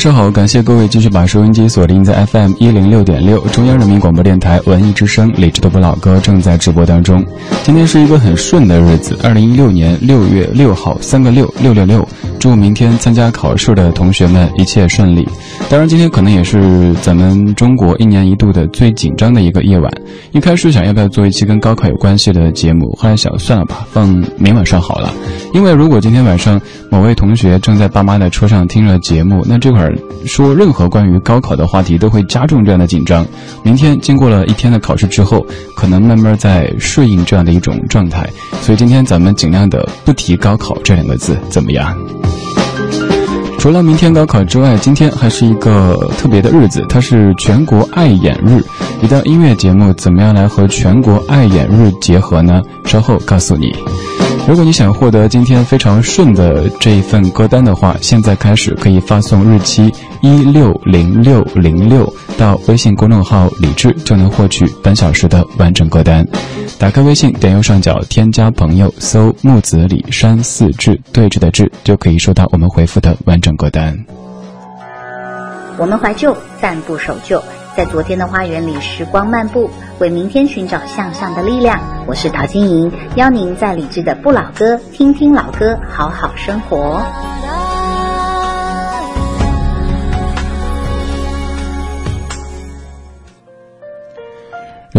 上好，感谢各位继续把收音机锁定在 FM 一零六点六，中央人民广播电台文艺之声，理智的不老歌正在直播当中。今天是一个很顺的日子，二零一六年六月六号，三个六六六六。祝明天参加考试的同学们一切顺利。当然，今天可能也是咱们中国一年一度的最紧张的一个夜晚。一开始想要不要做一期跟高考有关系的节目，后来想算了吧，放明晚上好了。因为如果今天晚上某位同学正在爸妈的车上听着节目，那这会儿说任何关于高考的话题都会加重这样的紧张。明天经过了一天的考试之后，可能慢慢在适应这样的一种状态。所以今天咱们尽量的不提高考这两个字，怎么样？除了明天高考之外，今天还是一个特别的日子，它是全国爱眼日。一档音乐节目怎么样来和全国爱眼日结合呢？稍后告诉你。如果你想获得今天非常顺的这一份歌单的话，现在开始可以发送日期一六零六零六到微信公众号“李智”，就能获取本小时的完整歌单。打开微信，点右上角添加朋友，搜木子李山四志对峙的志，就可以收到我们回复的完整歌单。我们怀旧，但不守旧。在昨天的花园里，时光漫步，为明天寻找向上的力量。我是陶晶莹，邀您在理智的不老歌，听听老歌，好好生活。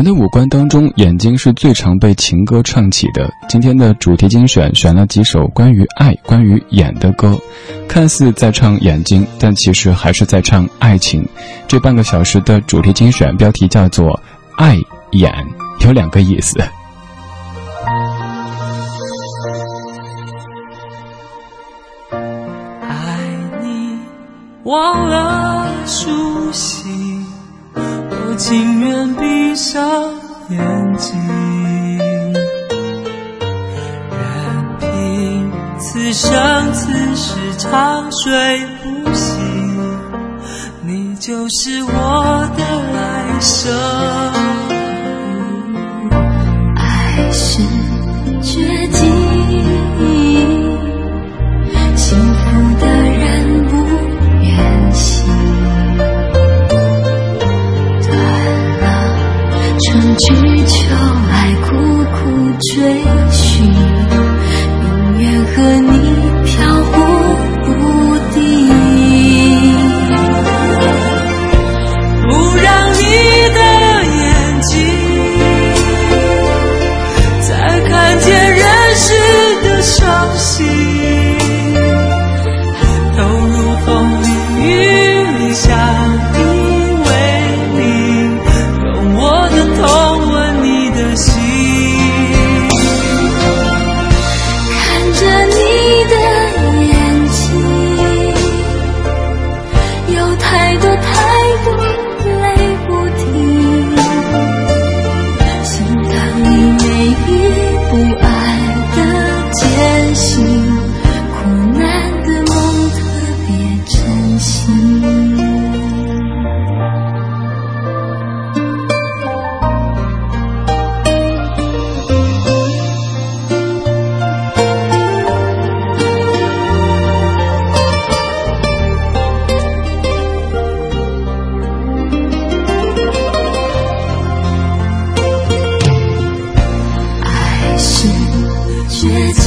人的五官当中，眼睛是最常被情歌唱起的。今天的主题精选选了几首关于爱、关于眼的歌，看似在唱眼睛，但其实还是在唱爱情。这半个小时的主题精选标题叫做“爱眼”，有两个意思。爱你，忘了熟悉。情愿闭上眼睛，任凭此生此世长睡不醒，你就是我的来生。是。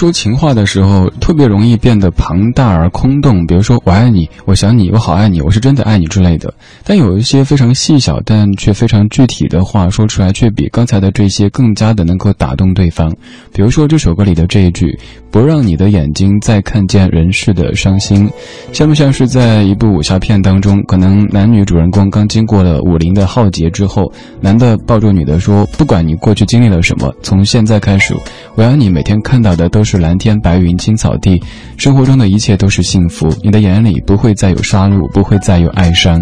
说情话的时候，特别容易变得庞大而空洞。比如说“我爱你”“我想你”“我好爱你”“我是真的爱你”之类的。但有一些非常细小但却非常具体的话，说出来却比刚才的这些更加的能够打动对方。比如说这首歌里的这一句：“不让你的眼睛再看见人世的伤心”，像不像是在一部武侠片当中，可能男女主人公刚经过了武林的浩劫之后，男的抱住女的说：“不管你过去经历了什么，从现在开始，我要你每天看到的都。”是蓝天白云青草地，生活中的一切都是幸福。你的眼里不会再有杀戮，不会再有哀伤。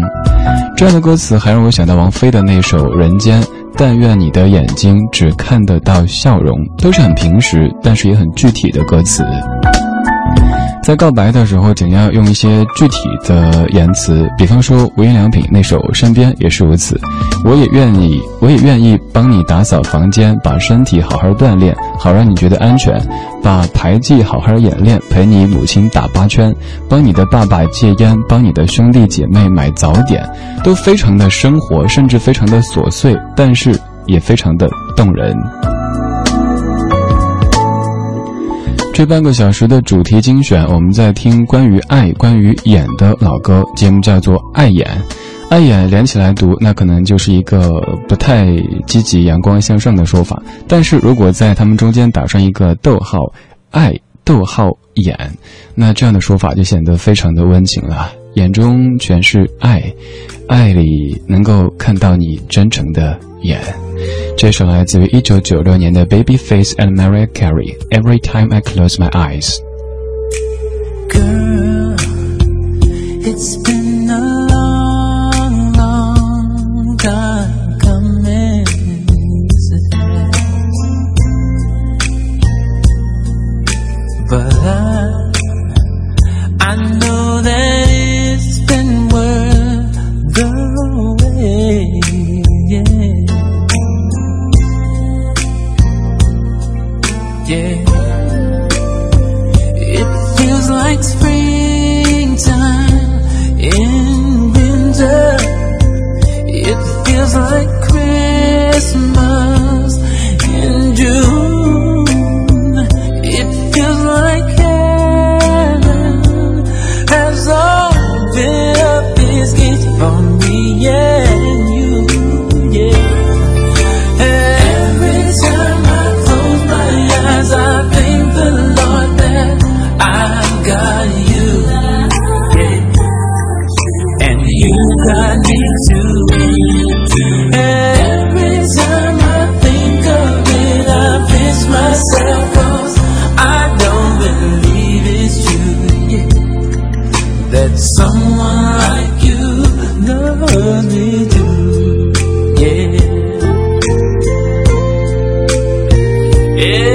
这样的歌词还让我想到王菲的那首《人间》，但愿你的眼睛只看得到笑容，都是很平实，但是也很具体的歌词。在告白的时候，尽量用一些具体的言辞，比方说无印良品那首《身边》也是如此。我也愿意，我也愿意帮你打扫房间，把身体好好锻炼，好让你觉得安全；把牌技好好演练，陪你母亲打八圈，帮你的爸爸戒烟，帮你的兄弟姐妹买早点，都非常的生活，甚至非常的琐碎，但是也非常的动人。这半个小时的主题精选，我们在听关于爱、关于演的老歌，节目叫做《爱演》，爱演连起来读，那可能就是一个不太积极、阳光向上的说法。但是如果在他们中间打上一个逗号，爱逗号演，那这样的说法就显得非常的温情了。眼中全是爱，爱里能够看到你真诚的眼。这首来自于一九九六年的 Babyface and Mariah Carey。Every time I close my eyes。Yeah.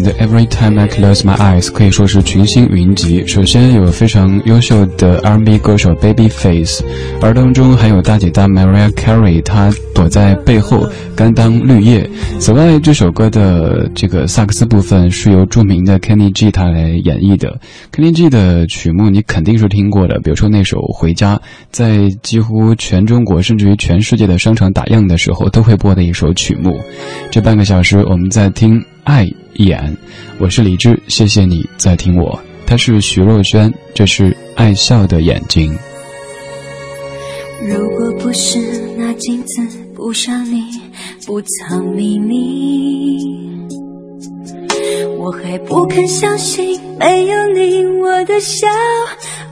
版的 Every Time I Close My Eyes 可以说是群星云集。首先有非常优秀的 R&B 歌手 Babyface，而当中还有大姐大 Mariah Carey，她躲在背后甘当绿叶。此外，这首歌的这个萨克斯部分是由著名的 Kenny G 他来演绎的。Kenny G 的曲目你肯定是听过的，比如说那首《回家》，在几乎全中国甚至于全世界的商场打烊的时候都会播的一首曲目。这半个小时我们在听。爱眼，我是李志，谢谢你在听我。他是徐若瑄，这是爱笑的眼睛。如果不是那镜子不像你不藏秘密，我还不肯相信没有你我的笑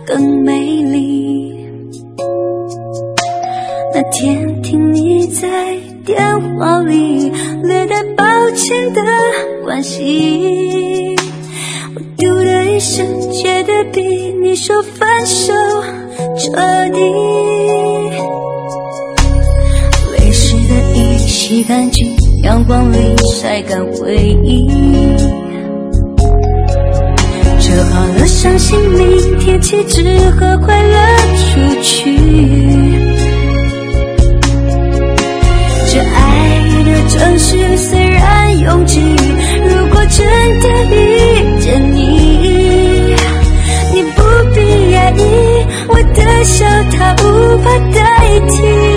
更美丽。那天听你在。电话里略带抱歉的关心，我嘟的一声，觉得比你说分手彻底。泪湿的衣洗干净，阳光里晒干回忆，折好了伤心，明天起只和快乐出去。城市虽然拥挤，如果真的遇见你，你不必压抑，我的笑它无法代替。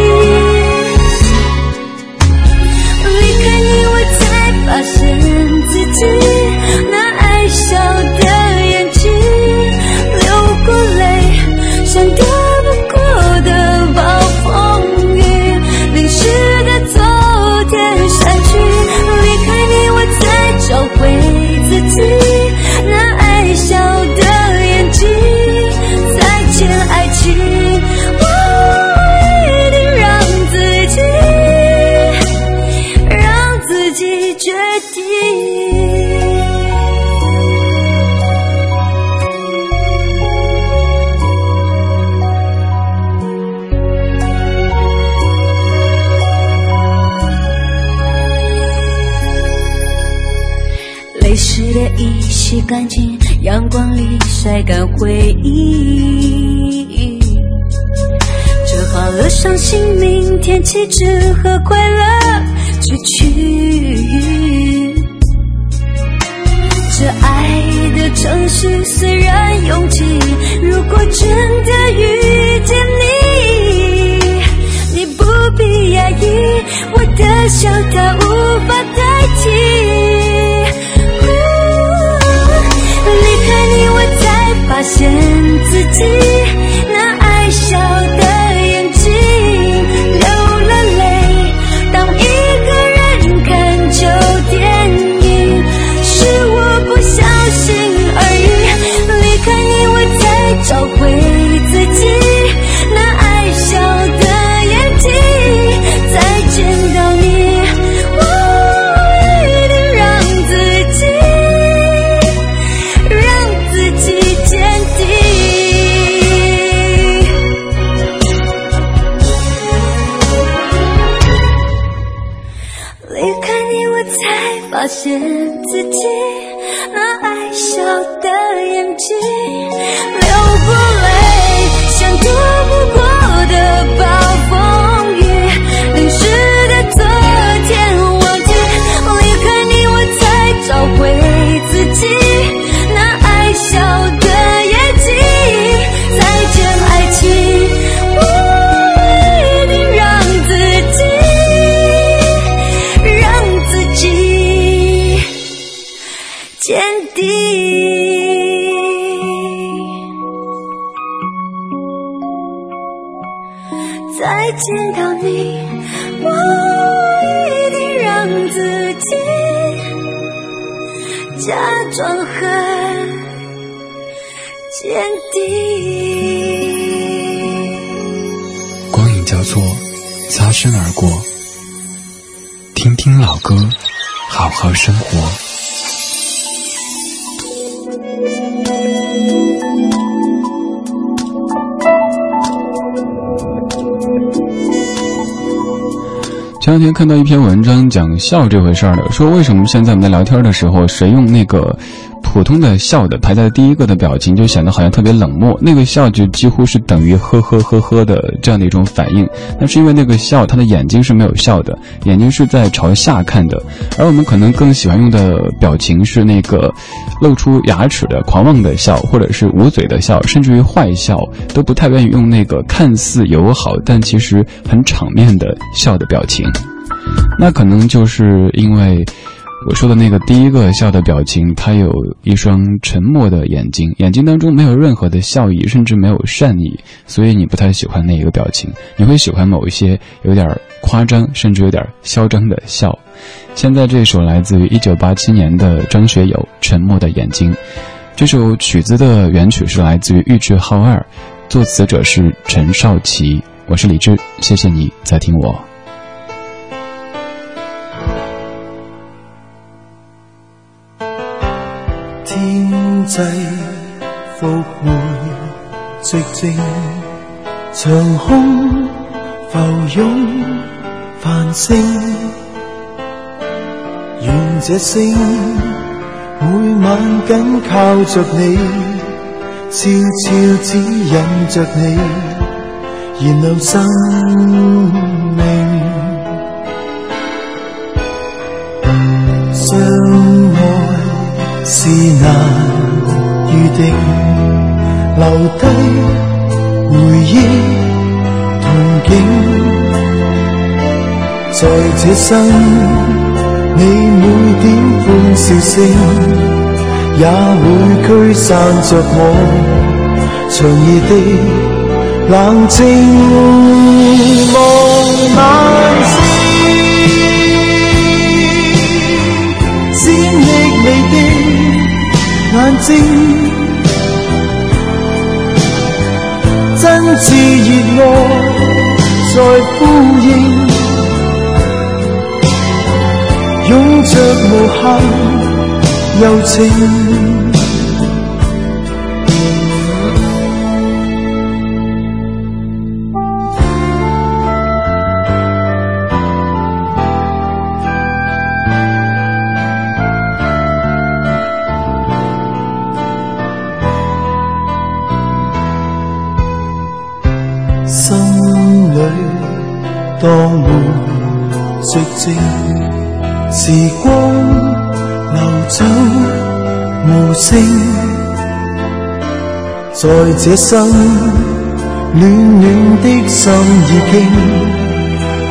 干净，阳光里晒干回忆。折好了伤心，明天起只和快乐去去。这爱的城市虽然拥挤，如果真的遇见你，你不必压抑，我的笑它无法代替。自见到你，我一定让自己假装很坚定。光影交错，擦身而过，听听老歌，好好生活。前两天看到一篇文章讲笑这回事儿的，说为什么现在我们在聊天的时候，谁用那个。普通的笑的排在第一个的表情就显得好像特别冷漠，那个笑就几乎是等于呵呵呵呵的这样的一种反应。那是因为那个笑，他的眼睛是没有笑的，眼睛是在朝下看的。而我们可能更喜欢用的表情是那个露出牙齿的狂妄的笑，或者是捂嘴的笑，甚至于坏笑，都不太愿意用那个看似友好但其实很场面的笑的表情。那可能就是因为。我说的那个第一个笑的表情，他有一双沉默的眼睛，眼睛当中没有任何的笑意，甚至没有善意，所以你不太喜欢那一个表情，你会喜欢某一些有点夸张，甚至有点嚣张的笑。现在这首来自于一九八七年的张学友《沉默的眼睛》，这首曲子的原曲是来自于玉置浩二，作词者是陈少琪。我是李志，谢谢你在听我。际复回寂静，长空浮涌繁星，愿这星每晚紧靠着你，悄悄指引着你，燃亮生命。相爱是难。预定留低回忆同景，在这生你每点欢笑声，也会驱散着我长夜的冷静。望晚星，眼睛。真挚热爱在呼应，拥着无限柔情。时光流走无声，在这生暖暖的心已经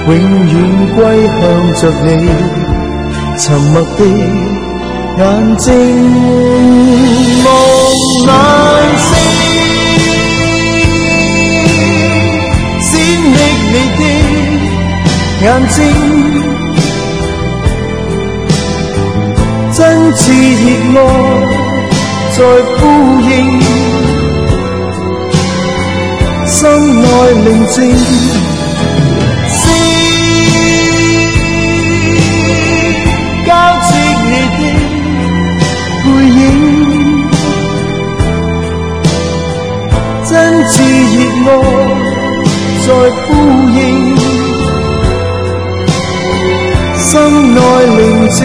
永远归向着你，沉默的眼睛望晚星，闪匿你的眼睛。真挚热爱在呼应，心内宁静，星交织你的背影，真挚热爱在呼应，心内宁静。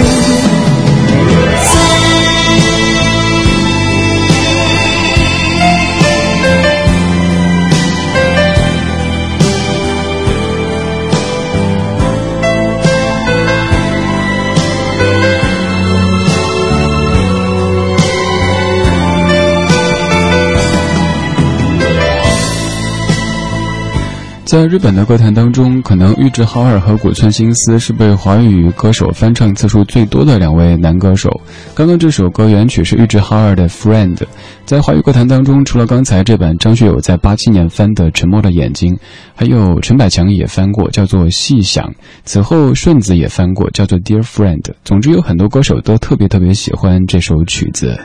在日本的歌坛当中，可能玉置浩二和古村新司是被华语歌手翻唱次数最多的两位男歌手。刚刚这首歌原曲是玉置浩二的《Friend》。在华语歌坛当中，除了刚才这版张学友在八七年翻的《沉默的眼睛》，还有陈百强也翻过，叫做《细想》。此后顺子也翻过，叫做《Dear Friend》。总之，有很多歌手都特别特别喜欢这首曲子。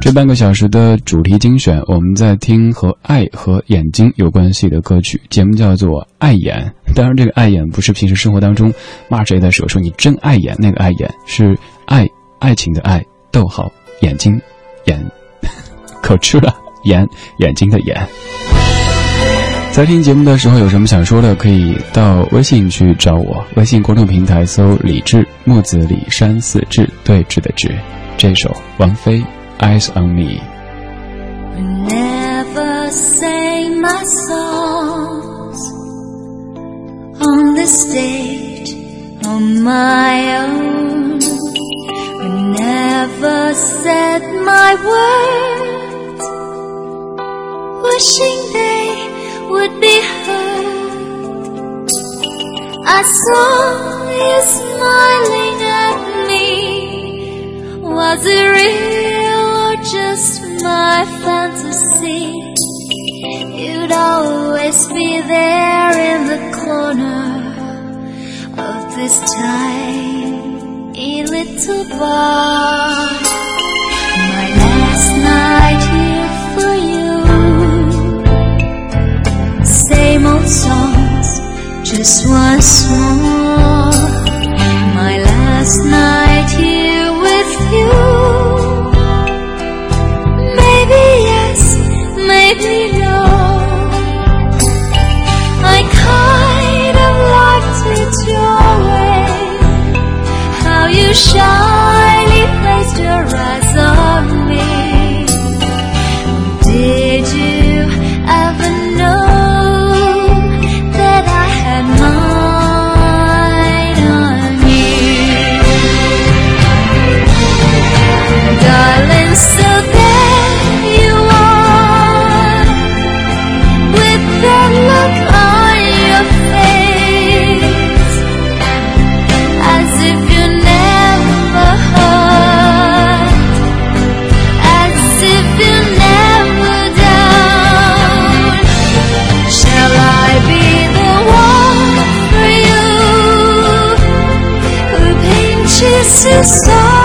这半个小时的主题精选，我们在听和爱和眼睛有关系的歌曲。节目叫做“爱眼”，当然这个“爱眼”不是平时生活当中骂谁的时候说你真碍眼那个“爱眼”，是爱爱情的爱，逗号眼睛眼，口吃了眼眼睛的眼。在听节目的时候有什么想说的，可以到微信去找我。微信公众平台搜“李志木子李山四志对峙的志”。这首王菲《Eyes on Me》。On the stage on my own. We never said my words, wishing they would be heard. I saw you smiling at me. Was it real or just my fantasy? You'd always be there in the corner of this tiny little bar. My last night here for you. Same old songs, just once more. My last night to stop.